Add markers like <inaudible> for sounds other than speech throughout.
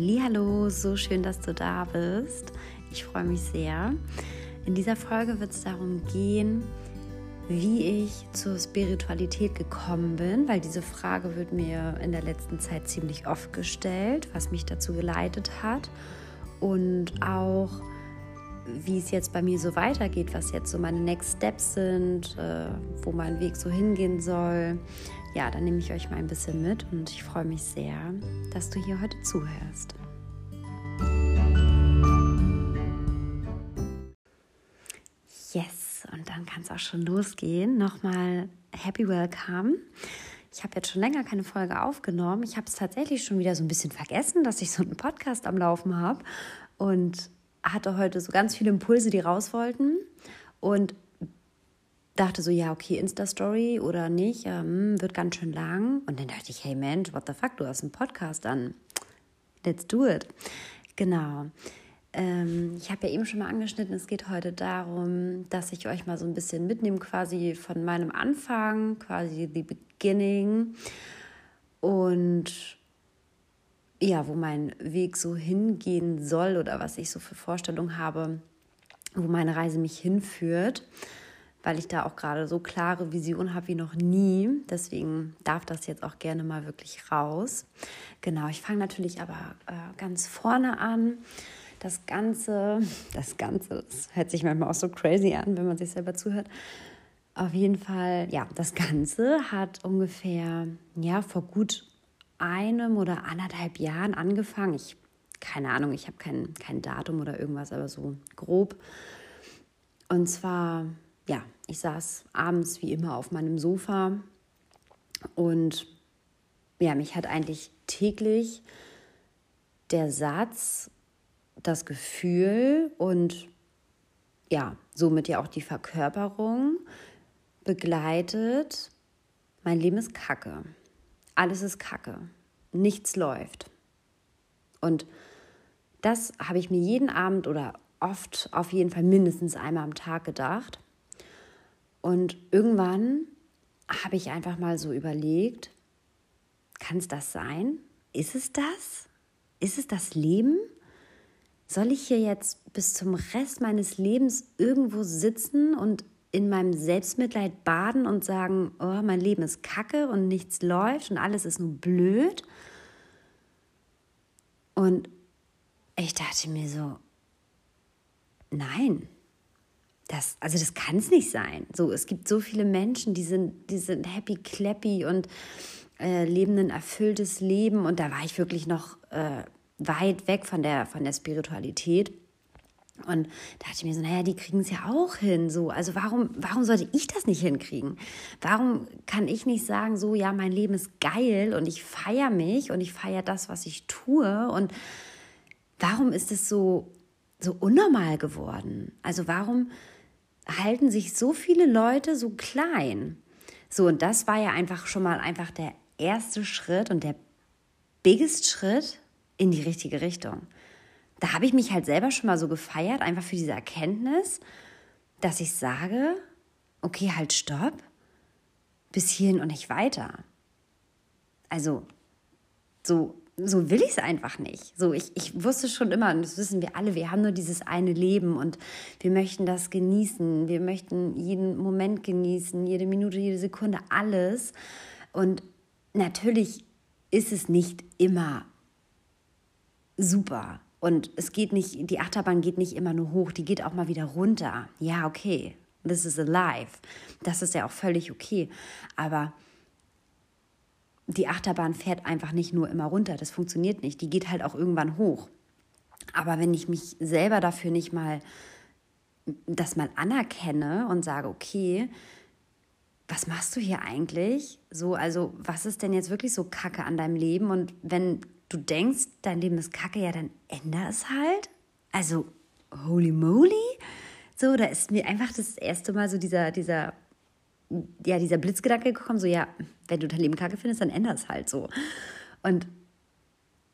Hallo, so schön, dass du da bist. Ich freue mich sehr. In dieser Folge wird es darum gehen, wie ich zur Spiritualität gekommen bin, weil diese Frage wird mir in der letzten Zeit ziemlich oft gestellt, was mich dazu geleitet hat und auch wie es jetzt bei mir so weitergeht, was jetzt so meine Next Steps sind, äh, wo mein Weg so hingehen soll. Ja, dann nehme ich euch mal ein bisschen mit und ich freue mich sehr, dass du hier heute zuhörst. Yes, und dann kann es auch schon losgehen. Nochmal Happy Welcome. Ich habe jetzt schon länger keine Folge aufgenommen. Ich habe es tatsächlich schon wieder so ein bisschen vergessen, dass ich so einen Podcast am Laufen habe und hatte heute so ganz viele Impulse, die raus wollten und dachte so, ja, okay, Insta-Story oder nicht, ähm, wird ganz schön lang. Und dann dachte ich, hey Mensch, what the fuck, du hast einen Podcast an. Let's do it. Genau. Ähm, ich habe ja eben schon mal angeschnitten, es geht heute darum, dass ich euch mal so ein bisschen mitnehme, quasi von meinem Anfang, quasi the beginning. Und ja, wo mein Weg so hingehen soll oder was ich so für Vorstellungen habe, wo meine Reise mich hinführt, weil ich da auch gerade so klare Visionen habe wie noch nie. Deswegen darf das jetzt auch gerne mal wirklich raus. Genau, ich fange natürlich aber äh, ganz vorne an das Ganze, das Ganze, das hört sich manchmal auch so crazy an, wenn man sich selber zuhört. Auf jeden Fall, ja, das Ganze hat ungefähr, ja, vor gut einem oder anderthalb Jahren angefangen. Ich, keine Ahnung, ich habe kein, kein Datum oder irgendwas, aber so grob. Und zwar, ja, ich saß abends wie immer auf meinem Sofa und ja, mich hat eigentlich täglich der Satz das Gefühl und ja, somit ja auch die Verkörperung begleitet, mein Leben ist Kacke. Alles ist Kacke. Nichts läuft. Und das habe ich mir jeden Abend oder oft auf jeden Fall mindestens einmal am Tag gedacht. Und irgendwann habe ich einfach mal so überlegt, kann es das sein? Ist es das? Ist es das Leben? soll ich hier jetzt bis zum Rest meines Lebens irgendwo sitzen und in meinem Selbstmitleid baden und sagen, oh, mein Leben ist kacke und nichts läuft und alles ist nur blöd? Und ich dachte mir so, nein, das, also das kann es nicht sein. So, es gibt so viele Menschen, die sind, die sind happy, clappy und äh, leben ein erfülltes Leben. Und da war ich wirklich noch äh, weit weg von der, von der Spiritualität. Und da dachte ich mir so, naja, die kriegen es ja auch hin. So, also warum, warum sollte ich das nicht hinkriegen? Warum kann ich nicht sagen, so, ja, mein Leben ist geil und ich feiere mich und ich feiere das, was ich tue? Und warum ist es so, so unnormal geworden? Also warum halten sich so viele Leute so klein? So, und das war ja einfach schon mal einfach der erste Schritt und der biggest Schritt in die richtige Richtung. Da habe ich mich halt selber schon mal so gefeiert, einfach für diese Erkenntnis, dass ich sage, okay, halt stopp, bis hierhin und nicht weiter. Also, so, so will ich es einfach nicht. So, ich, ich wusste schon immer, und das wissen wir alle, wir haben nur dieses eine Leben und wir möchten das genießen. Wir möchten jeden Moment genießen, jede Minute, jede Sekunde, alles. Und natürlich ist es nicht immer super. Und es geht nicht, die Achterbahn geht nicht immer nur hoch, die geht auch mal wieder runter. Ja, okay, this is alive. Das ist ja auch völlig okay. Aber die Achterbahn fährt einfach nicht nur immer runter, das funktioniert nicht. Die geht halt auch irgendwann hoch. Aber wenn ich mich selber dafür nicht mal das mal anerkenne und sage, okay, was machst du hier eigentlich? So, also, was ist denn jetzt wirklich so Kacke an deinem Leben? Und wenn du denkst, dein Leben ist kacke, ja, dann änder es halt. Also, holy moly. So, da ist mir einfach das erste Mal so dieser, dieser, ja, dieser Blitzgedanke gekommen, so, ja, wenn du dein Leben kacke findest, dann änder es halt so. Und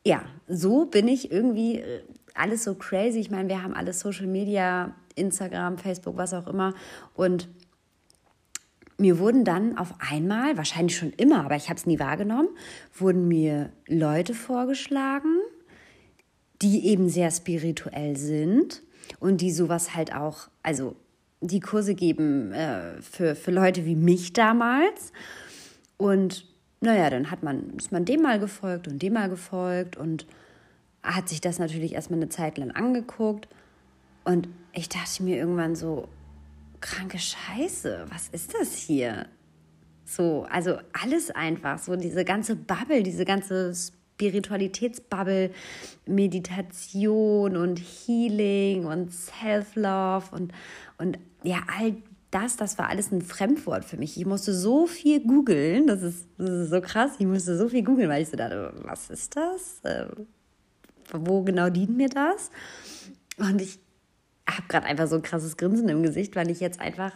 ja, so bin ich irgendwie äh, alles so crazy. Ich meine, wir haben alles Social Media, Instagram, Facebook, was auch immer. Und mir wurden dann auf einmal, wahrscheinlich schon immer, aber ich habe es nie wahrgenommen, wurden mir Leute vorgeschlagen, die eben sehr spirituell sind und die sowas halt auch, also die Kurse geben äh, für, für Leute wie mich damals. Und naja, dann hat man, ist man dem mal gefolgt und dem mal gefolgt und hat sich das natürlich erstmal eine Zeit lang angeguckt. Und ich dachte mir irgendwann so, kranke Scheiße, was ist das hier? So, also alles einfach, so diese ganze Bubble, diese ganze Spiritualitätsbubble, Meditation und Healing und Self-Love und, und ja, all das, das war alles ein Fremdwort für mich. Ich musste so viel googeln, das ist, das ist so krass, ich musste so viel googeln, weil ich so dachte, was ist das? Äh, wo genau dient mir das? Und ich habe gerade einfach so ein krasses Grinsen im Gesicht, weil ich jetzt einfach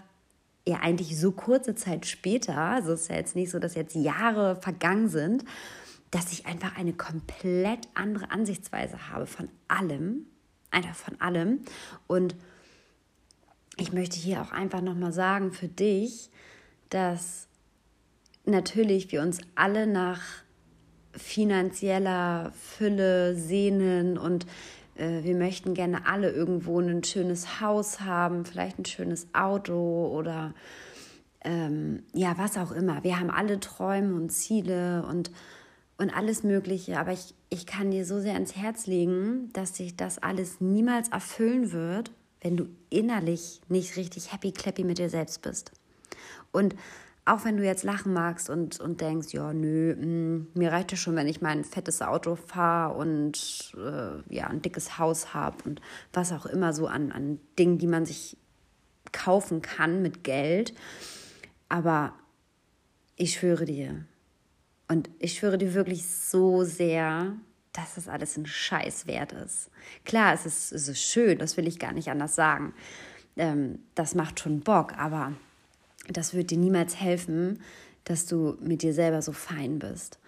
ja eigentlich so kurze Zeit später, also es ist ja jetzt nicht so, dass jetzt Jahre vergangen sind, dass ich einfach eine komplett andere Ansichtsweise habe von allem, einfach von allem. Und ich möchte hier auch einfach nochmal sagen für dich, dass natürlich wir uns alle nach finanzieller Fülle sehnen und äh, wir möchten gerne alle irgendwo ein schönes Haus haben, vielleicht ein schönes Auto oder ähm, ja, was auch immer. Wir haben alle Träume und Ziele und, und alles Mögliche, aber ich, ich kann dir so sehr ans Herz legen, dass sich das alles niemals erfüllen wird, wenn du innerlich nicht richtig happy clappy mit dir selbst bist. Und auch wenn du jetzt lachen magst und, und denkst, ja, nö, mh, mm, mir reicht es schon, wenn ich mein fettes Auto fahre und äh, ja, ein dickes Haus habe und was auch immer so an, an Dingen, die man sich kaufen kann mit Geld. Aber ich schwöre dir, und ich schwöre dir wirklich so sehr, dass das alles ein Scheiß wert ist. Klar, es ist, es ist schön, das will ich gar nicht anders sagen. Ähm, das macht schon Bock, aber das wird dir niemals helfen, dass du mit dir selber so fein bist.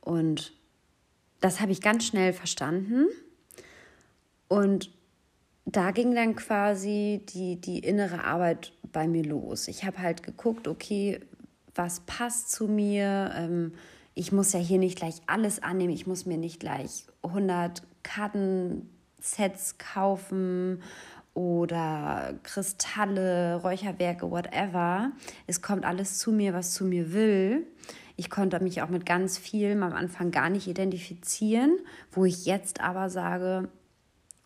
Und das habe ich ganz schnell verstanden. Und da ging dann quasi die, die innere Arbeit bei mir los. Ich habe halt geguckt, okay, was passt zu mir? Ähm, ich muss ja hier nicht gleich alles annehmen. Ich muss mir nicht gleich 100 Kartensets kaufen oder Kristalle, Räucherwerke, whatever. Es kommt alles zu mir, was zu mir will. Ich konnte mich auch mit ganz vielem am Anfang gar nicht identifizieren, wo ich jetzt aber sage,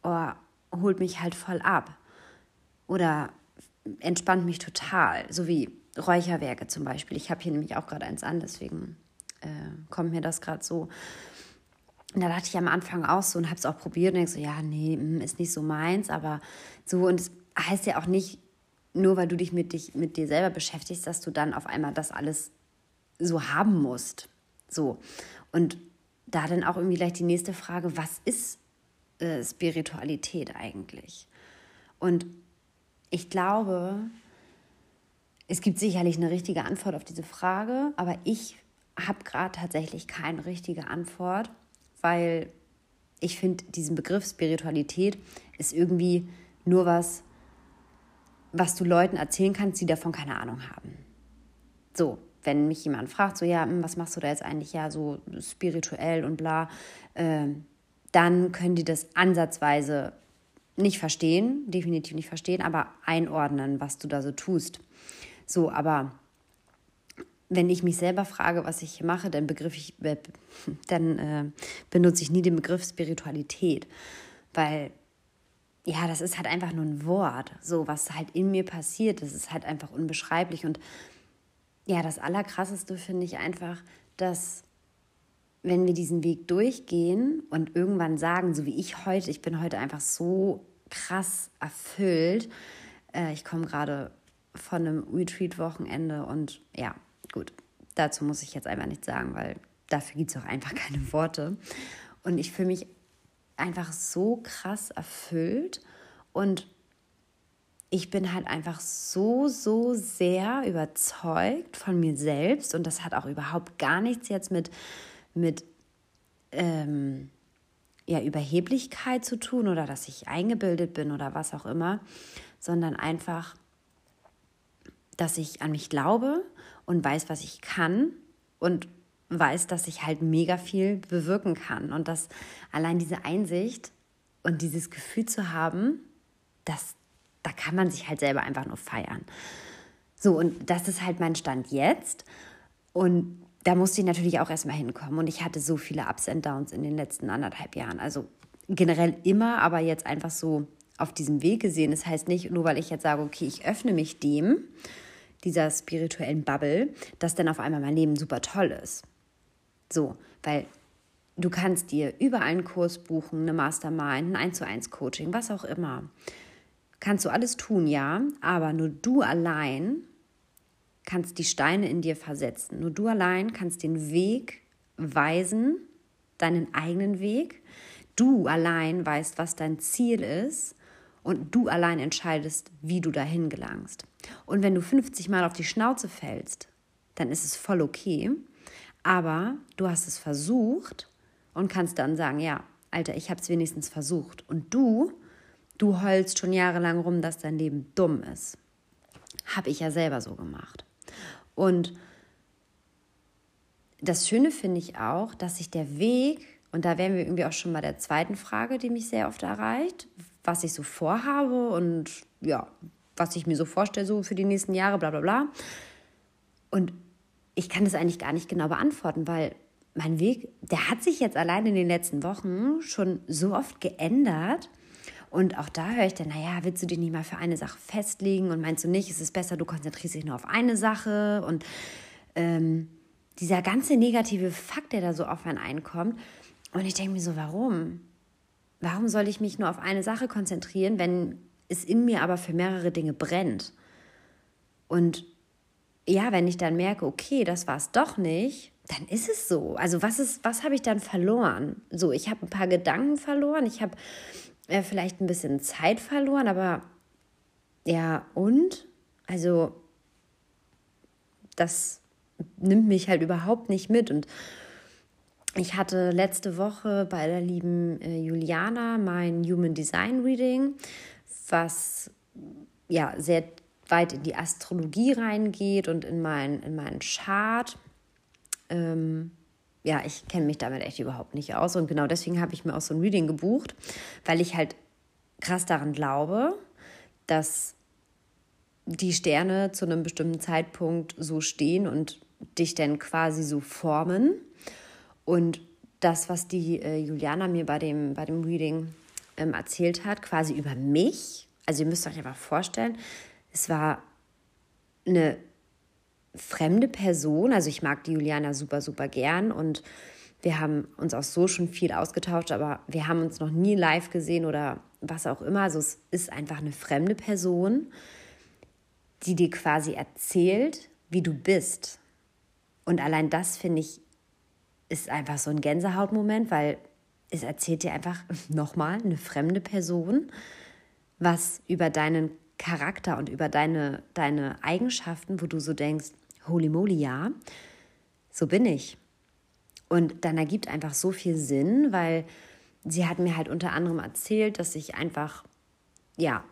oh, holt mich halt voll ab. Oder entspannt mich total, so wie Räucherwerke zum Beispiel. Ich habe hier nämlich auch gerade eins an, deswegen äh, kommt mir das gerade so. Und da dachte ich am Anfang auch so und habe es auch probiert und denke so, ja, nee, hm, ist nicht so meins, aber so und es heißt ja auch nicht, nur weil du dich mit, dich mit dir selber beschäftigst, dass du dann auf einmal das alles so haben musst. So. Und da dann auch irgendwie gleich die nächste Frage, was ist äh, Spiritualität eigentlich? Und ich glaube, es gibt sicherlich eine richtige Antwort auf diese Frage, aber ich habe gerade tatsächlich keine richtige Antwort weil ich finde, diesen Begriff Spiritualität ist irgendwie nur was, was du Leuten erzählen kannst, die davon keine Ahnung haben. So, wenn mich jemand fragt, so ja, hm, was machst du da jetzt eigentlich ja so spirituell und bla, äh, dann können die das ansatzweise nicht verstehen, definitiv nicht verstehen, aber einordnen, was du da so tust. So, aber wenn ich mich selber frage, was ich mache, dann, begriff ich, äh, dann äh, benutze ich nie den Begriff Spiritualität, weil ja, das ist halt einfach nur ein Wort. So, was halt in mir passiert, das ist halt einfach unbeschreiblich. Und ja, das Allerkrasseste finde ich einfach, dass wenn wir diesen Weg durchgehen und irgendwann sagen, so wie ich heute, ich bin heute einfach so krass erfüllt. Äh, ich komme gerade von einem Retreat-Wochenende und ja, Gut, dazu muss ich jetzt einfach nichts sagen, weil dafür gibt es auch einfach <laughs> keine Worte. Und ich fühle mich einfach so krass erfüllt und ich bin halt einfach so, so sehr überzeugt von mir selbst und das hat auch überhaupt gar nichts jetzt mit, mit ähm, ja, Überheblichkeit zu tun oder dass ich eingebildet bin oder was auch immer, sondern einfach, dass ich an mich glaube und weiß, was ich kann und weiß, dass ich halt mega viel bewirken kann und dass allein diese Einsicht Und dieses Gefühl zu haben, das, da kann man sich halt selber einfach nur feiern. So, und das ist halt mein Stand jetzt. Und da musste ich natürlich auch erstmal hinkommen. Und ich hatte so viele Ups und Downs in den letzten anderthalb Jahren. Also generell immer, aber jetzt einfach so auf diesem Weg gesehen. Das heißt nicht, nur weil ich jetzt sage, okay, ich öffne mich dem, dieser spirituellen Bubble, dass dann auf einmal mein Leben super toll ist. So, weil du kannst dir überall einen Kurs buchen, eine Mastermind, ein 1 zu 1 Coaching, was auch immer. Kannst du alles tun, ja, aber nur du allein kannst die Steine in dir versetzen. Nur du allein kannst den Weg weisen, deinen eigenen Weg. Du allein weißt, was dein Ziel ist und du allein entscheidest, wie du dahin gelangst. Und wenn du 50 Mal auf die Schnauze fällst, dann ist es voll okay, aber du hast es versucht und kannst dann sagen, ja, Alter, ich habe es wenigstens versucht. Und du, du heulst schon jahrelang rum, dass dein Leben dumm ist. Habe ich ja selber so gemacht. Und das Schöne finde ich auch, dass sich der Weg, und da wären wir irgendwie auch schon bei der zweiten Frage, die mich sehr oft erreicht, was ich so vorhabe und ja, was ich mir so vorstelle, so für die nächsten Jahre, bla bla bla. Und ich kann das eigentlich gar nicht genau beantworten, weil mein Weg, der hat sich jetzt allein in den letzten Wochen schon so oft geändert. Und auch da höre ich dann, naja, willst du dich nicht mal für eine Sache festlegen und meinst du nicht, es ist besser, du konzentrierst dich nur auf eine Sache und ähm, dieser ganze negative Fakt, der da so auf einen einkommt. Und ich denke mir so, warum? Warum soll ich mich nur auf eine Sache konzentrieren, wenn es in mir aber für mehrere Dinge brennt? Und ja, wenn ich dann merke, okay, das war es doch nicht, dann ist es so. Also was ist, was habe ich dann verloren? So, ich habe ein paar Gedanken verloren, ich habe äh, vielleicht ein bisschen Zeit verloren, aber ja, und? Also, das nimmt mich halt überhaupt nicht mit. Und ich hatte letzte Woche bei der lieben äh, Juliana mein Human Design Reading, was ja sehr weit in die Astrologie reingeht und in, mein, in meinen Chart. Ähm, ja, ich kenne mich damit echt überhaupt nicht aus. Und genau deswegen habe ich mir auch so ein Reading gebucht, weil ich halt krass daran glaube, dass die Sterne zu einem bestimmten Zeitpunkt so stehen und dich dann quasi so formen. Und das, was die äh, Juliana mir bei dem, bei dem Reading ähm, erzählt hat, quasi über mich, also ihr müsst euch einfach vorstellen, es war eine fremde Person. Also ich mag die Juliana super, super gern und wir haben uns auch so schon viel ausgetauscht, aber wir haben uns noch nie live gesehen oder was auch immer. Also es ist einfach eine fremde Person, die dir quasi erzählt, wie du bist. Und allein das finde ich ist einfach so ein Gänsehautmoment, weil es erzählt dir einfach <laughs> nochmal eine fremde Person was über deinen Charakter und über deine, deine Eigenschaften, wo du so denkst, holy moly, ja, so bin ich. Und dann ergibt einfach so viel Sinn, weil sie hat mir halt unter anderem erzählt, dass ich einfach, ja,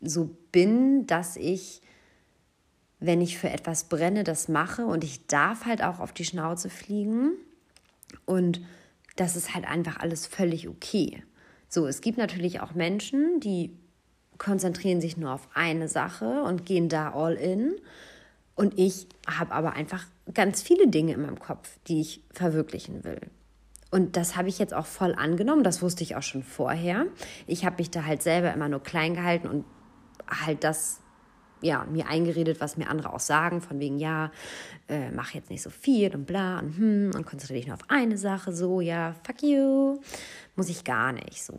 so bin, dass ich, wenn ich für etwas brenne, das mache und ich darf halt auch auf die Schnauze fliegen und das ist halt einfach alles völlig okay. So, es gibt natürlich auch Menschen, die konzentrieren sich nur auf eine Sache und gehen da all in. Und ich habe aber einfach ganz viele Dinge in meinem Kopf, die ich verwirklichen will. Und das habe ich jetzt auch voll angenommen. Das wusste ich auch schon vorher. Ich habe mich da halt selber immer nur klein gehalten und halt das ja, mir eingeredet, was mir andere auch sagen, von wegen, ja, äh, mach jetzt nicht so viel und bla und hm und konzentriere dich nur auf eine Sache, so, ja, fuck you, muss ich gar nicht, so.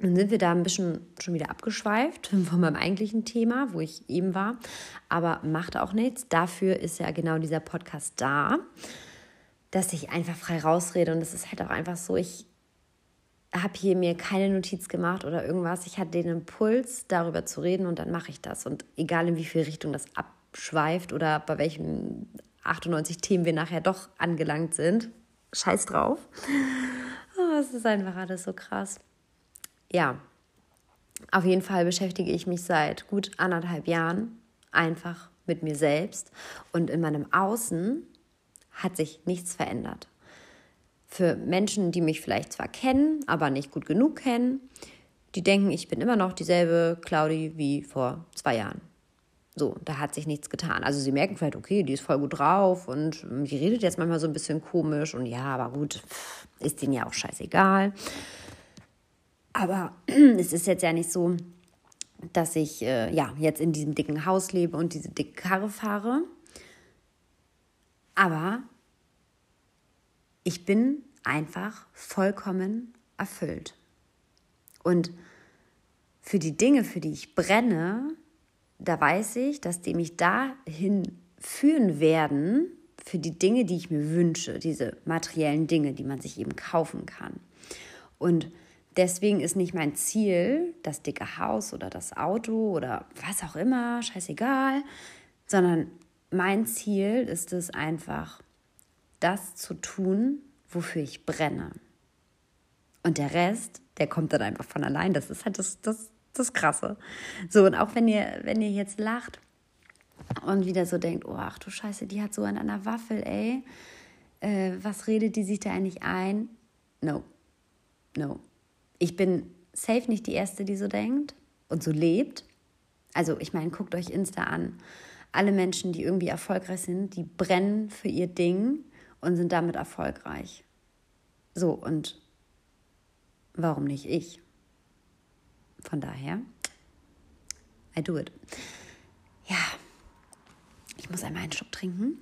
Dann sind wir da ein bisschen schon wieder abgeschweift <laughs> von meinem eigentlichen Thema, wo ich eben war. Aber macht auch nichts. Dafür ist ja genau dieser Podcast da, dass ich einfach frei rausrede. Und es ist halt auch einfach so, ich habe hier mir keine Notiz gemacht oder irgendwas. Ich hatte den Impuls, darüber zu reden und dann mache ich das. Und egal in wie viel Richtung das abschweift oder bei welchen 98 Themen wir nachher doch angelangt sind, scheiß drauf. Oh, es ist einfach alles so krass ja, auf jeden Fall beschäftige ich mich seit gut anderthalb Jahren einfach mit mir selbst und in meinem Außen hat sich nichts verändert. Für Menschen, die mich vielleicht zwar kennen, aber nicht gut genug kennen, die denken, ich bin immer noch dieselbe Claudi wie vor zwei Jahren. So, da hat sich nichts getan. Also sie merken vielleicht, okay, die ist voll gut drauf und die redet jetzt manchmal so ein bisschen komisch und ja, aber gut, ist denen ja auch scheißegal. Aber <clears throat> es ist jetzt ja nicht so, dass ich äh, ja jetzt in diesem dicken Haus lebe und diese dicke Karre fahre. Aber ich bin einfach vollkommen erfüllt. Und für die Dinge, für die ich brenne, da weiß ich, dass die mich dahin führen werden, für die Dinge, die ich mir wünsche, diese materiellen Dinge, die man sich eben kaufen kann. Und deswegen ist nicht mein Ziel das dicke Haus oder das Auto oder was auch immer, scheißegal, sondern mein Ziel ist es einfach, das zu tun, wofür ich brenne. Und der Rest, der kommt dann einfach von allein. Das ist halt das, das, das Krasse. So, und auch wenn ihr, wenn ihr jetzt lacht und wieder so denkt, oh ach du Scheiße, die hat so an einer Waffel, ey. Äh, was redet die sich da eigentlich ein? No. No. Ich bin safe nicht die Erste, die so denkt und so lebt. Also, ich meine, guckt euch Insta an. Alle Menschen, die irgendwie erfolgreich sind, die brennen für ihr Ding und sind damit erfolgreich. So, und warum nicht ich? Von daher, I do it. Ja, ich muss einmal einen Schluck trinken.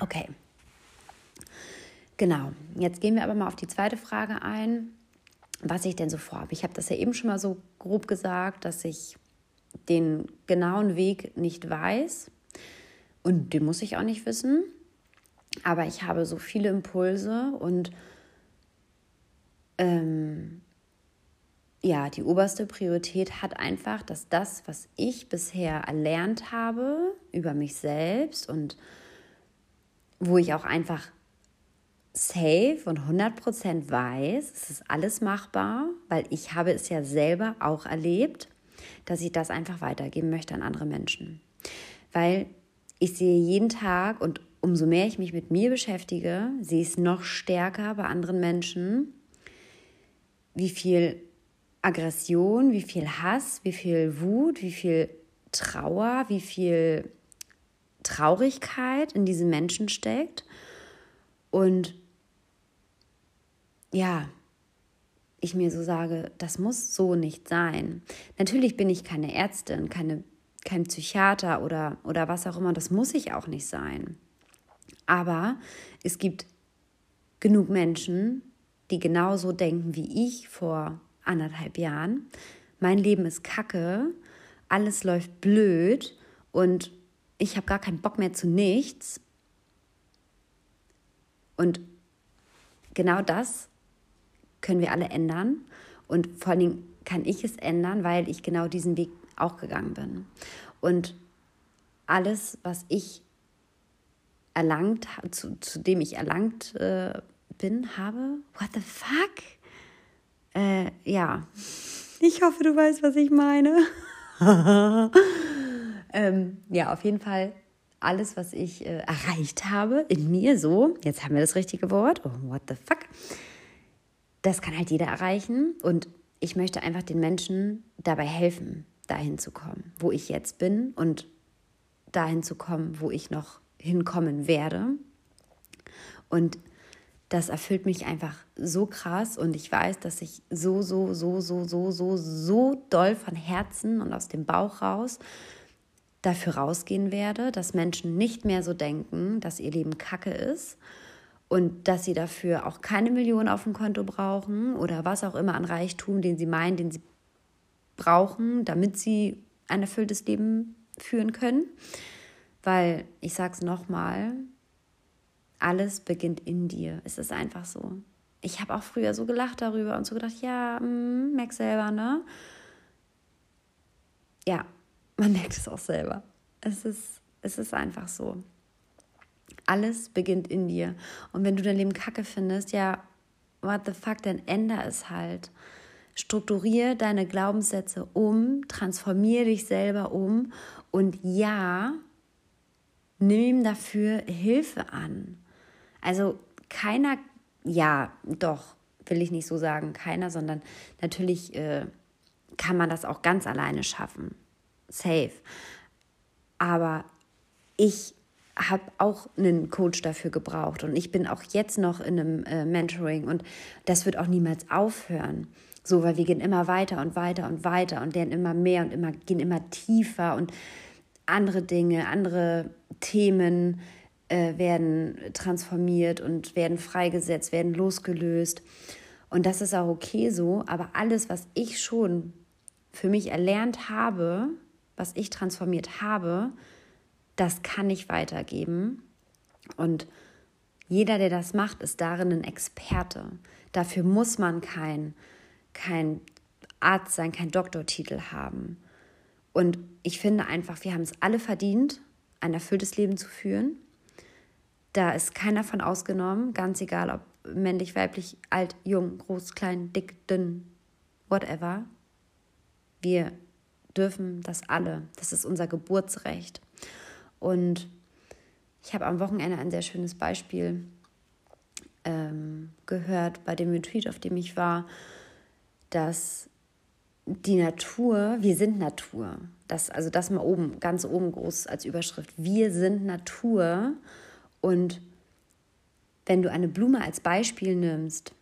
Okay. Genau, jetzt gehen wir aber mal auf die zweite Frage ein, was ich denn so vorhabe. Ich habe das ja eben schon mal so grob gesagt, dass ich den genauen Weg nicht weiß und den muss ich auch nicht wissen. Aber ich habe so viele Impulse und ähm, ja, die oberste Priorität hat einfach, dass das, was ich bisher erlernt habe über mich selbst und wo ich auch einfach safe und 100% weiß, es ist alles machbar, weil ich habe es ja selber auch erlebt, dass ich das einfach weitergeben möchte an andere Menschen. Weil ich sehe jeden Tag und umso mehr ich mich mit mir beschäftige, sehe ich es noch stärker bei anderen Menschen, wie viel Aggression, wie viel Hass, wie viel Wut, wie viel Trauer, wie viel Traurigkeit in diesen Menschen steckt. Und ja, ich mir so sage, das muss so nicht sein. Natürlich bin ich keine Ärztin, keine, kein Psychiater oder, oder was auch immer, das muss ich auch nicht sein. Aber es gibt genug Menschen, die genauso denken wie ich vor anderthalb Jahren. Mein Leben ist kacke, alles läuft blöd und ich habe gar keinen Bock mehr zu nichts. Und genau das können wir alle ändern. Und vor allen Dingen kann ich es ändern, weil ich genau diesen Weg auch gegangen bin. Und alles, was ich erlangt, zu, zu dem ich erlangt äh, bin, habe, what the fuck? Äh, ja, ich hoffe, du weißt, was ich meine. <laughs> ähm, ja, auf jeden Fall alles, was ich äh, erreicht habe in mir, so, jetzt haben wir das richtige Wort, oh, what the fuck, das kann halt jeder erreichen und ich möchte einfach den Menschen dabei helfen, dahin zu kommen, wo ich jetzt bin und dahin zu kommen, wo ich noch hinkommen werde. Und das erfüllt mich einfach so krass und ich weiß, dass ich so, so, so, so, so, so, so doll von Herzen und aus dem Bauch raus dafür rausgehen werde, dass Menschen nicht mehr so denken, dass ihr Leben kacke ist und dass sie dafür auch keine Million auf dem Konto brauchen oder was auch immer an Reichtum, den sie meinen, den sie brauchen, damit sie ein erfülltes Leben führen können. Weil, ich sage es nochmal, alles beginnt in dir. Es ist einfach so. Ich habe auch früher so gelacht darüber und so gedacht, ja, mm, merk selber, ne? Ja, <laughs> man merkt es auch selber. Es ist, es ist einfach so. Alles beginnt in dir. Und wenn du dein Leben kacke findest, ja, what the fuck, dann änder es halt. Strukturier deine Glaubenssätze um, transformier dich selber um und ja, nimm dafür Hilfe an. Also keiner, ja, doch, will ich nicht so sagen, keiner, sondern natürlich äh, kann man das auch ganz alleine schaffen. Safe. Aber ich habe auch einen Coach dafür gebraucht und ich bin auch jetzt noch in einem äh, Mentoring und das wird auch niemals aufhören. So, weil wir gehen immer weiter und weiter und weiter und lernen immer mehr und immer, gehen immer tiefer und andere Dinge, andere Themen äh, werden transformiert und werden freigesetzt, werden losgelöst. Und das ist auch okay so, aber alles, was ich schon für mich erlernt habe, was ich transformiert habe, das kann ich weitergeben. Und jeder, der das macht, ist darin ein Experte. Dafür muss man kein, kein Arzt sein, kein Doktortitel haben. Und ich finde einfach, wir haben es alle verdient, ein erfülltes Leben zu führen. Da ist keiner von ausgenommen, ganz egal ob männlich, weiblich, alt, jung, groß, klein, dick, dünn, whatever. Wir dürfen das alle. Das ist unser Geburtsrecht. Und ich habe am Wochenende ein sehr schönes Beispiel ähm, gehört bei dem Retreat, auf dem ich war, dass die Natur, wir sind Natur. Das, also das mal oben, ganz oben groß als Überschrift. Wir sind Natur und wenn du eine Blume als Beispiel nimmst,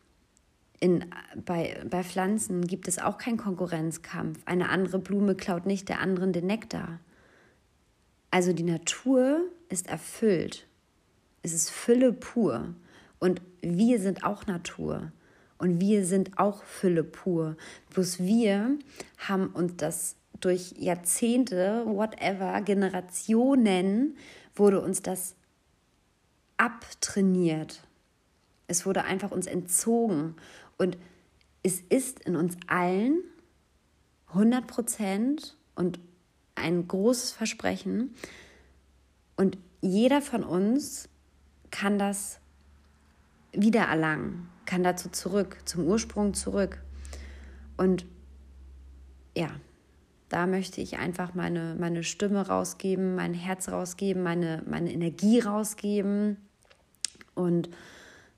in, bei, bei Pflanzen gibt es auch keinen Konkurrenzkampf. Eine andere Blume klaut nicht der anderen den Nektar. Also die Natur ist erfüllt. Es ist Fülle pur. Und wir sind auch Natur. Und wir sind auch Fülle pur. Bloß wir haben uns das durch Jahrzehnte, whatever, Generationen, wurde uns das abtrainiert. Es wurde einfach uns entzogen. Und es ist in uns allen 100 Prozent und ein großes Versprechen. Und jeder von uns kann das wiedererlangen, kann dazu zurück, zum Ursprung zurück. Und ja, da möchte ich einfach meine, meine Stimme rausgeben, mein Herz rausgeben, meine, meine Energie rausgeben und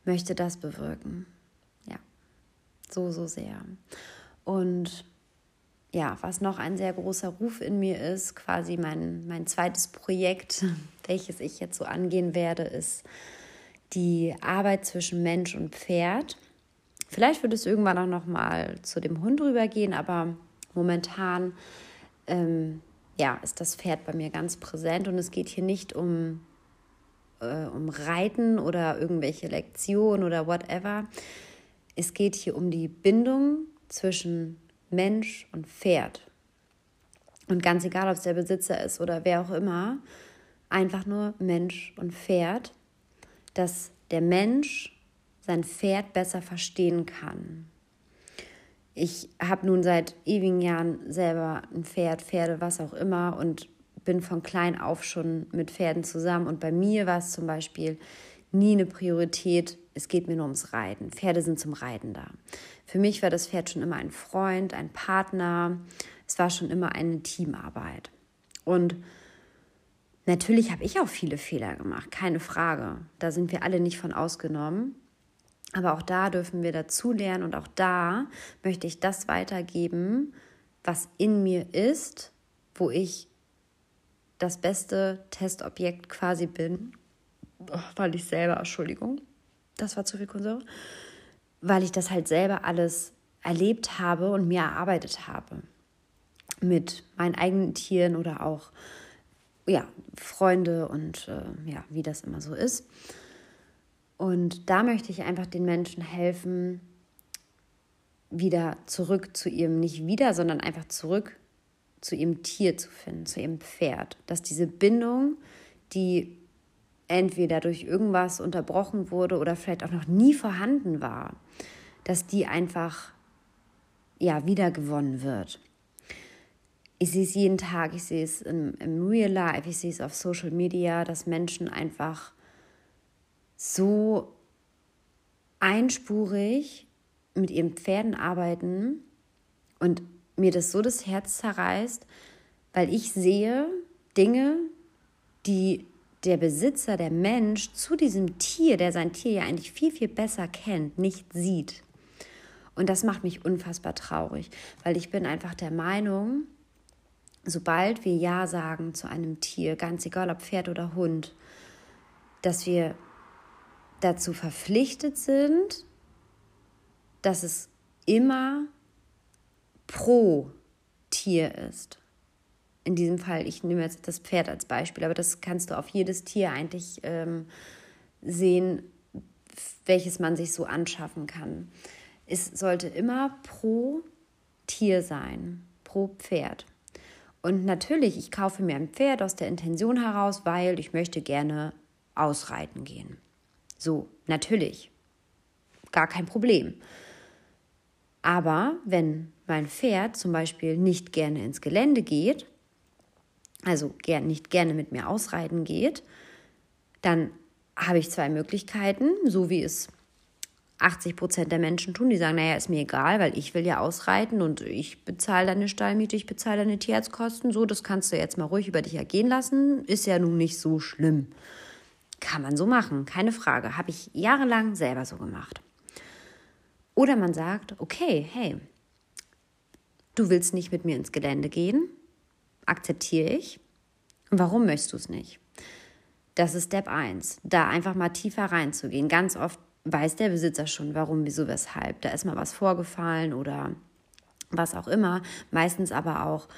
möchte das bewirken. Ja, so, so sehr. Und ja, was noch ein sehr großer Ruf in mir ist, quasi mein, mein zweites Projekt, <laughs> welches ich jetzt so angehen werde, ist die Arbeit zwischen Mensch und Pferd. Vielleicht wird es irgendwann auch noch mal zu dem Hund rübergehen, aber momentan ähm, ja, ist das Pferd bei mir ganz präsent und es geht hier nicht um äh, um Reiten oder irgendwelche Lektionen oder whatever. Es geht hier um die Bindung zwischen Mensch und Pferd. Und ganz egal, ob es der Besitzer ist oder wer auch immer, einfach nur Mensch und Pferd, dass der Mensch sein Pferd besser verstehen kann. Ich habe nun seit ewigen Jahren selber ein Pferd, Pferde, was auch immer und bin von klein auf schon mit Pferden zusammen und bei mir war es zum Beispiel nie eine Priorität, es geht mir nur ums Reiten. Pferde sind zum Reiten da. Für mich war das Pferd schon immer ein Freund, ein Partner. Es war schon immer eine Teamarbeit. Und natürlich habe ich auch viele Fehler gemacht, keine Frage. Da sind wir alle nicht von ausgenommen. Aber auch da dürfen wir dazulernen und auch da möchte ich das weitergeben, was in mir ist, wo ich das beste Testobjekt quasi bin, weil ich selber, Entschuldigung, das war zu viel Konserve, weil ich das halt selber alles erlebt habe und mir erarbeitet habe. Mit meinen eigenen Tieren oder auch ja, Freunde und äh, ja, wie das immer so ist. Und da möchte ich einfach den Menschen helfen, wieder zurück zu ihrem, nicht wieder, sondern einfach zurück zu ihrem Tier zu finden, zu ihrem Pferd. Dass diese Bindung, die entweder durch irgendwas unterbrochen wurde oder vielleicht auch noch nie vorhanden war, dass die einfach ja wiedergewonnen wird. Ich sehe es jeden Tag, ich sehe es im, im Real Life, ich sehe es auf Social Media, dass Menschen einfach so einspurig mit ihren Pferden arbeiten und mir das so das Herz zerreißt, weil ich sehe Dinge, die der Besitzer, der Mensch zu diesem Tier, der sein Tier ja eigentlich viel, viel besser kennt, nicht sieht. Und das macht mich unfassbar traurig, weil ich bin einfach der Meinung, sobald wir Ja sagen zu einem Tier, ganz egal ob Pferd oder Hund, dass wir dazu verpflichtet sind, dass es immer pro Tier ist. In diesem Fall, ich nehme jetzt das Pferd als Beispiel, aber das kannst du auf jedes Tier eigentlich ähm, sehen, welches man sich so anschaffen kann. Es sollte immer pro Tier sein, pro Pferd. Und natürlich, ich kaufe mir ein Pferd aus der Intention heraus, weil ich möchte gerne ausreiten gehen. So, natürlich. Gar kein Problem. Aber wenn mein Pferd zum Beispiel nicht gerne ins Gelände geht, also nicht gerne mit mir ausreiten geht, dann habe ich zwei Möglichkeiten, so wie es 80 Prozent der Menschen tun. Die sagen, naja, ist mir egal, weil ich will ja ausreiten und ich bezahle deine Stallmiete, ich bezahle deine Tierarztkosten. So, das kannst du jetzt mal ruhig über dich ergehen lassen. Ist ja nun nicht so schlimm. Kann man so machen, keine Frage. Habe ich jahrelang selber so gemacht. Oder man sagt, okay, hey, du willst nicht mit mir ins Gelände gehen, akzeptiere ich. Warum möchtest du es nicht? Das ist Step 1, da einfach mal tiefer reinzugehen. Ganz oft weiß der Besitzer schon, warum, wieso, weshalb. Da ist mal was vorgefallen oder was auch immer. Meistens aber auch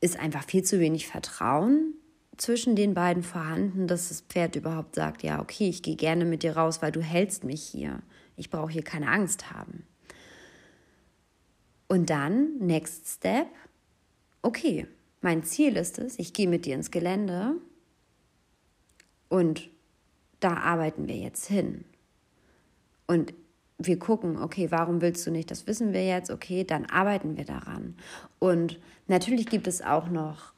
ist einfach viel zu wenig Vertrauen zwischen den beiden vorhanden, dass das Pferd überhaupt sagt, ja, okay, ich gehe gerne mit dir raus, weil du hältst mich hier. Ich brauche hier keine Angst haben. Und dann, next step, okay, mein Ziel ist es, ich gehe mit dir ins Gelände und da arbeiten wir jetzt hin. Und wir gucken, okay, warum willst du nicht? Das wissen wir jetzt, okay, dann arbeiten wir daran. Und natürlich gibt es auch noch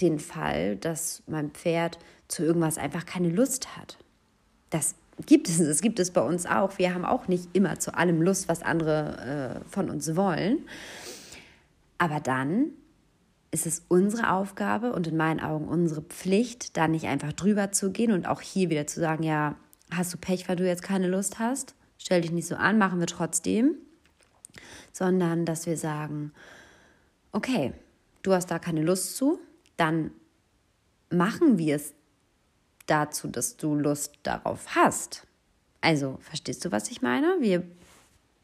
den Fall, dass mein Pferd zu irgendwas einfach keine Lust hat. Das gibt es, das gibt es bei uns auch. Wir haben auch nicht immer zu allem Lust, was andere äh, von uns wollen. Aber dann ist es unsere Aufgabe und in meinen Augen unsere Pflicht, da nicht einfach drüber zu gehen und auch hier wieder zu sagen, ja, hast du Pech, weil du jetzt keine Lust hast? Stell dich nicht so an, machen wir trotzdem. Sondern, dass wir sagen, okay, du hast da keine Lust zu, dann machen wir es dazu, dass du Lust darauf hast. Also, verstehst du, was ich meine? Wir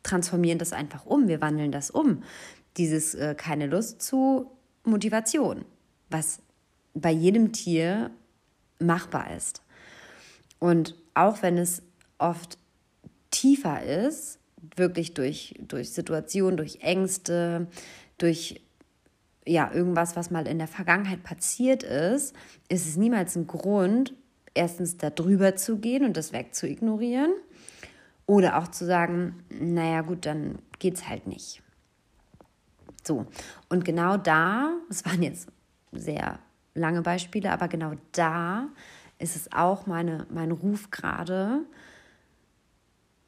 transformieren das einfach um, wir wandeln das um. Dieses äh, keine Lust zu Motivation, was bei jedem Tier machbar ist. Und auch wenn es oft tiefer ist, wirklich durch, durch Situationen, durch Ängste, durch ja, irgendwas, was mal in der Vergangenheit passiert ist, ist es niemals ein Grund, erstens da drüber zu gehen und das wegzuignorieren oder auch zu sagen, naja gut, dann geht's halt nicht. So, und genau da, es waren jetzt sehr lange Beispiele, aber genau da ist es auch meine, mein Ruf gerade,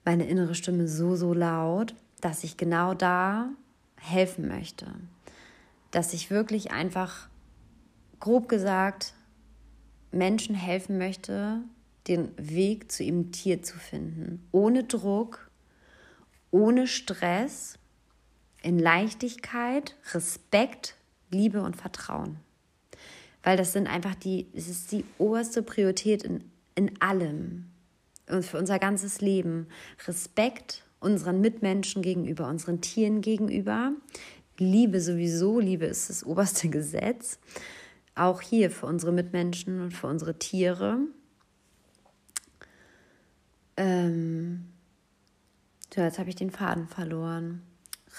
meine innere Stimme so, so laut, dass ich genau da helfen möchte. Dass ich wirklich einfach, grob gesagt, Menschen helfen möchte, den Weg zu ihrem Tier zu finden. Ohne Druck, ohne Stress, in Leichtigkeit, Respekt, Liebe und Vertrauen. Weil das sind einfach die, es ist die oberste Priorität in, in allem für unser ganzes Leben. Respekt unseren Mitmenschen gegenüber, unseren Tieren gegenüber. Liebe sowieso, Liebe ist das oberste <laughs> Gesetz. Auch hier für unsere Mitmenschen und für unsere Tiere. Ähm, so, jetzt habe ich den Faden verloren.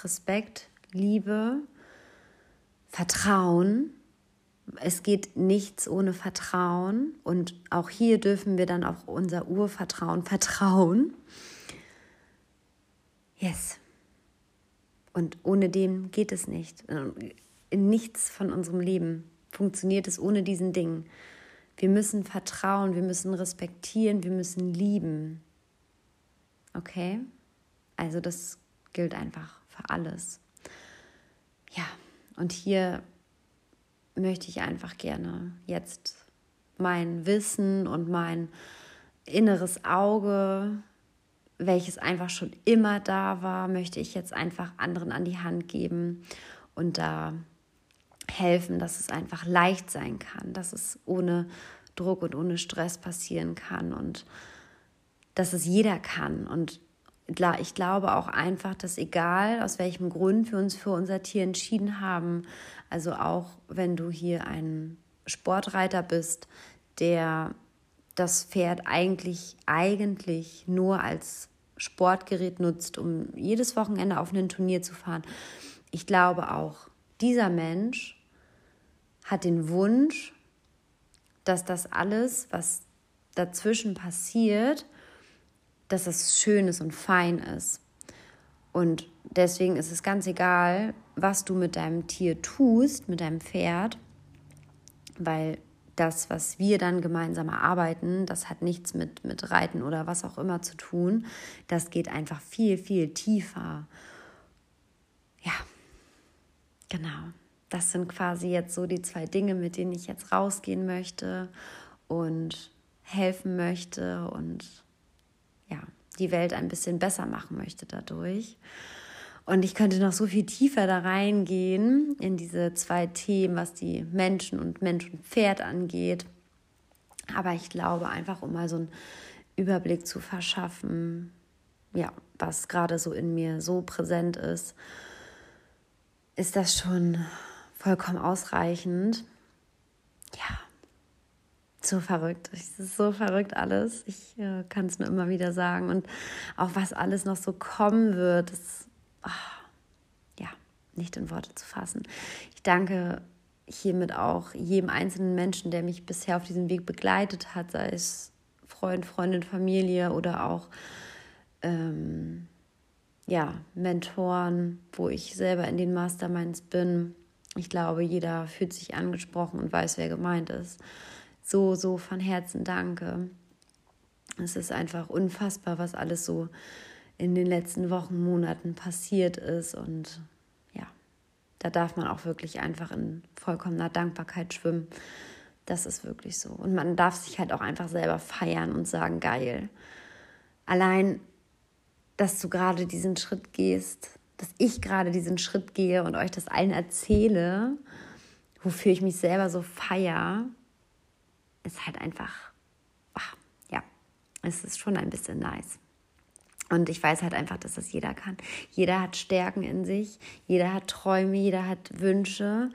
Respekt, Liebe, Vertrauen. Es geht nichts ohne Vertrauen und auch hier dürfen wir dann auch unser Urvertrauen vertrauen. Yes. Und ohne dem geht es nicht. In nichts von unserem Leben funktioniert es ohne diesen Ding. Wir müssen vertrauen, wir müssen respektieren, wir müssen lieben. Okay? Also das gilt einfach für alles. Ja, und hier möchte ich einfach gerne jetzt mein Wissen und mein inneres Auge, welches einfach schon immer da war, möchte ich jetzt einfach anderen an die Hand geben und da helfen, dass es einfach leicht sein kann, dass es ohne Druck und ohne Stress passieren kann und dass es jeder kann. Und ich glaube auch einfach, dass egal aus welchem Grund wir uns für unser Tier entschieden haben, also auch wenn du hier ein Sportreiter bist, der das Pferd eigentlich, eigentlich nur als Sportgerät nutzt, um jedes Wochenende auf ein Turnier zu fahren. Ich glaube auch, dieser Mensch hat den Wunsch, dass das alles, was dazwischen passiert, dass es schön ist und fein ist. Und deswegen ist es ganz egal, was du mit deinem Tier tust, mit deinem Pferd, weil das, was wir dann gemeinsam erarbeiten, das hat nichts mit, mit Reiten oder was auch immer zu tun. Das geht einfach viel, viel tiefer. Ja, genau. Das sind quasi jetzt so die zwei Dinge, mit denen ich jetzt rausgehen möchte und helfen möchte und die Welt ein bisschen besser machen möchte dadurch. Und ich könnte noch so viel tiefer da reingehen in diese zwei Themen, was die Menschen und Mensch und Pferd angeht. Aber ich glaube einfach, um mal so einen Überblick zu verschaffen, ja, was gerade so in mir so präsent ist, ist das schon vollkommen ausreichend. Ja, so verrückt. Es ist so verrückt alles. Ich äh, kann es nur immer wieder sagen. Und auch was alles noch so kommen wird, ist oh, ja nicht in Worte zu fassen. Ich danke hiermit auch jedem einzelnen Menschen, der mich bisher auf diesem Weg begleitet hat, sei es Freund, Freundin, Familie oder auch ähm, ja, Mentoren, wo ich selber in den Masterminds bin. Ich glaube, jeder fühlt sich angesprochen und weiß, wer gemeint ist so, so von Herzen danke. Es ist einfach unfassbar, was alles so in den letzten Wochen, Monaten passiert ist. Und ja, da darf man auch wirklich einfach in vollkommener Dankbarkeit schwimmen. Das ist wirklich so. Und man darf sich halt auch einfach selber feiern und sagen, geil. Allein, dass du gerade diesen Schritt gehst, dass ich gerade diesen Schritt gehe und euch das allen erzähle, wofür ich mich selber so feiere, ist halt einfach, ach, ja, es ist schon ein bisschen nice. Und ich weiß halt einfach, dass das jeder kann. Jeder hat Stärken in sich, jeder hat Träume, jeder hat Wünsche.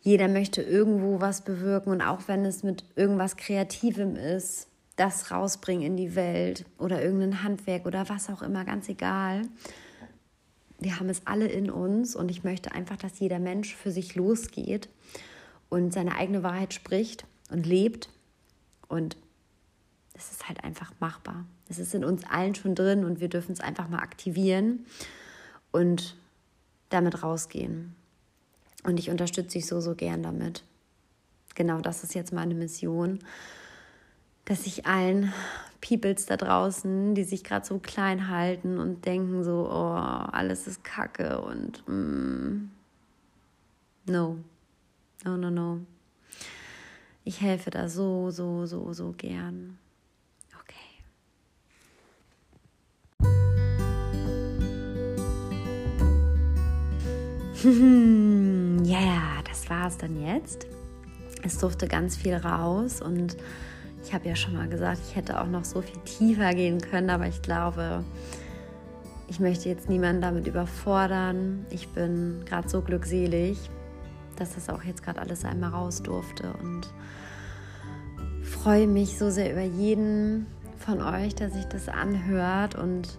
Jeder möchte irgendwo was bewirken und auch wenn es mit irgendwas Kreativem ist, das rausbringen in die Welt oder irgendein Handwerk oder was auch immer, ganz egal. Wir haben es alle in uns und ich möchte einfach, dass jeder Mensch für sich losgeht und seine eigene Wahrheit spricht und lebt. Und es ist halt einfach machbar. Es ist in uns allen schon drin und wir dürfen es einfach mal aktivieren und damit rausgehen. Und ich unterstütze dich so, so gern damit. Genau das ist jetzt meine Mission, dass ich allen Peoples da draußen, die sich gerade so klein halten und denken so, oh, alles ist Kacke und mm, no, no, no, no. Ich helfe da so, so, so, so gern. Okay. <laughs> ja, ja, das war es dann jetzt. Es durfte ganz viel raus und ich habe ja schon mal gesagt, ich hätte auch noch so viel tiefer gehen können, aber ich glaube, ich möchte jetzt niemanden damit überfordern. Ich bin gerade so glückselig, dass das auch jetzt gerade alles einmal raus durfte und freue mich so sehr über jeden von euch, der sich das anhört und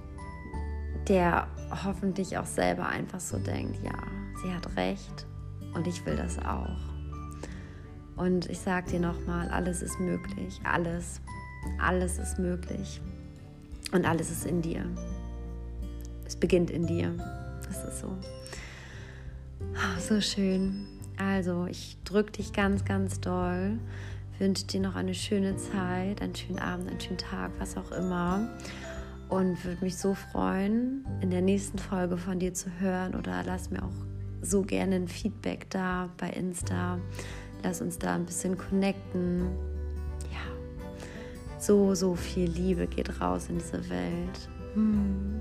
der hoffentlich auch selber einfach so denkt, ja, sie hat recht und ich will das auch. Und ich sage dir nochmal, alles ist möglich, alles, alles ist möglich und alles ist in dir. Es beginnt in dir. Das ist so. So schön. Also, ich drücke dich ganz, ganz doll. Wünsche dir noch eine schöne Zeit, einen schönen Abend, einen schönen Tag, was auch immer. Und würde mich so freuen, in der nächsten Folge von dir zu hören oder lass mir auch so gerne ein Feedback da bei Insta. Lass uns da ein bisschen connecten. Ja, so, so viel Liebe geht raus in diese Welt. Hm.